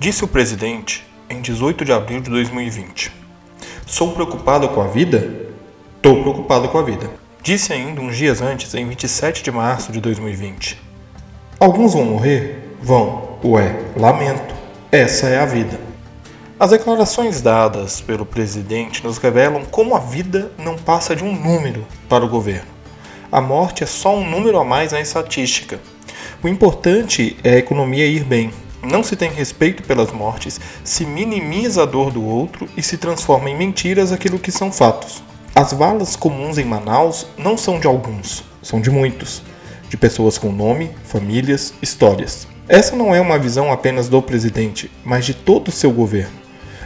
Disse o presidente em 18 de abril de 2020. Sou preocupado com a vida? Tô preocupado com a vida. Disse ainda uns dias antes, em 27 de março de 2020. Alguns vão morrer? Vão. Ué, lamento. Essa é a vida. As declarações dadas pelo presidente nos revelam como a vida não passa de um número para o governo. A morte é só um número a mais na estatística. O importante é a economia ir bem, não se tem respeito pelas mortes, se minimiza a dor do outro e se transforma em mentiras aquilo que são fatos. As valas comuns em Manaus não são de alguns, são de muitos, de pessoas com nome, famílias, histórias. Essa não é uma visão apenas do presidente, mas de todo o seu governo.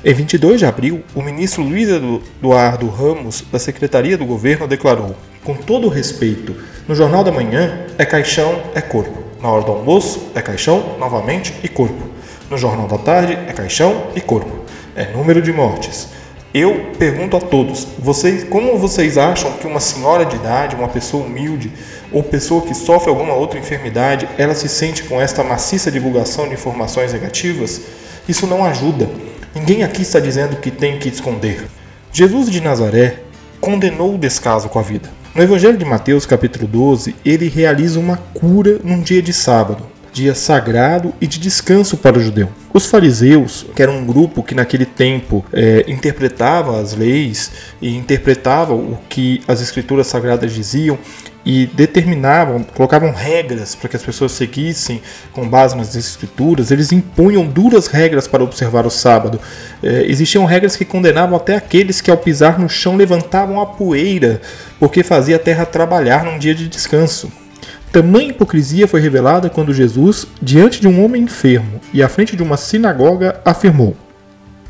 Em 22 de abril, o ministro Luiz Eduardo Ramos, da Secretaria do Governo, declarou: Com todo o respeito, no Jornal da Manhã é caixão, é corpo. Na hora do almoço é caixão, novamente e corpo. No jornal da tarde é caixão e corpo. É número de mortes. Eu pergunto a todos, vocês, como vocês acham que uma senhora de idade, uma pessoa humilde ou pessoa que sofre alguma outra enfermidade, ela se sente com esta maciça divulgação de informações negativas? Isso não ajuda. Ninguém aqui está dizendo que tem que esconder. Jesus de Nazaré condenou o descaso com a vida. No Evangelho de Mateus, capítulo 12, ele realiza uma cura num dia de sábado, dia sagrado e de descanso para o judeu. Os fariseus, que era um grupo que naquele tempo é, interpretava as leis e interpretava o que as escrituras sagradas diziam, e determinavam, colocavam regras para que as pessoas seguissem com base nas escrituras, eles impunham duras regras para observar o sábado. É, existiam regras que condenavam até aqueles que ao pisar no chão levantavam a poeira, porque fazia a terra trabalhar num dia de descanso. Tamanha hipocrisia foi revelada quando Jesus, diante de um homem enfermo e à frente de uma sinagoga, afirmou: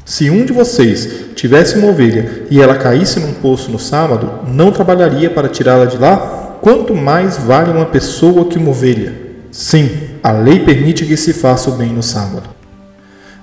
Se um de vocês tivesse uma ovelha e ela caísse num poço no sábado, não trabalharia para tirá-la de lá? Quanto mais vale uma pessoa que uma ovelha? Sim, a lei permite que se faça o bem no sábado.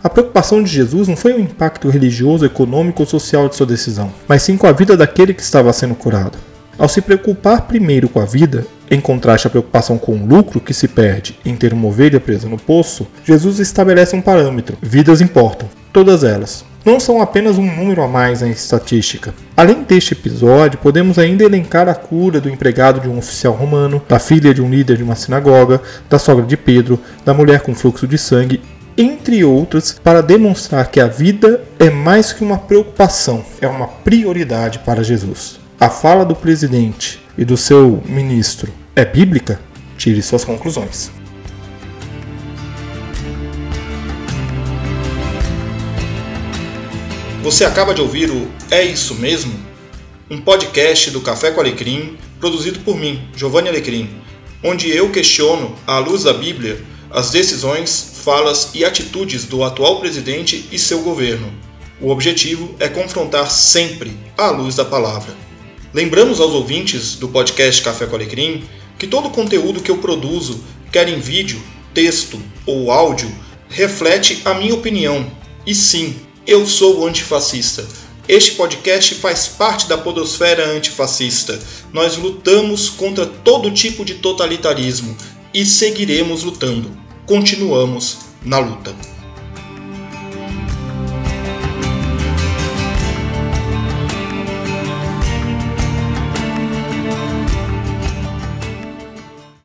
A preocupação de Jesus não foi o impacto religioso, econômico ou social de sua decisão, mas sim com a vida daquele que estava sendo curado. Ao se preocupar primeiro com a vida, em contraste à preocupação com o lucro que se perde em ter uma ovelha presa no poço, Jesus estabelece um parâmetro: vidas importam, todas elas não são apenas um número a mais na estatística. Além deste episódio, podemos ainda elencar a cura do empregado de um oficial romano, da filha de um líder de uma sinagoga, da sogra de Pedro, da mulher com fluxo de sangue, entre outras, para demonstrar que a vida é mais que uma preocupação, é uma prioridade para Jesus. A fala do presidente e do seu ministro é bíblica? Tire suas conclusões. Você acaba de ouvir o É Isso Mesmo? Um podcast do Café com Alecrim, produzido por mim, Giovanni Alecrim, onde eu questiono, à luz da Bíblia, as decisões, falas e atitudes do atual presidente e seu governo. O objetivo é confrontar sempre à luz da palavra. Lembramos aos ouvintes do podcast Café com Alecrim que todo o conteúdo que eu produzo, quer em vídeo, texto ou áudio, reflete a minha opinião. E sim, eu sou o antifascista. Este podcast faz parte da podosfera antifascista. Nós lutamos contra todo tipo de totalitarismo e seguiremos lutando. Continuamos na luta.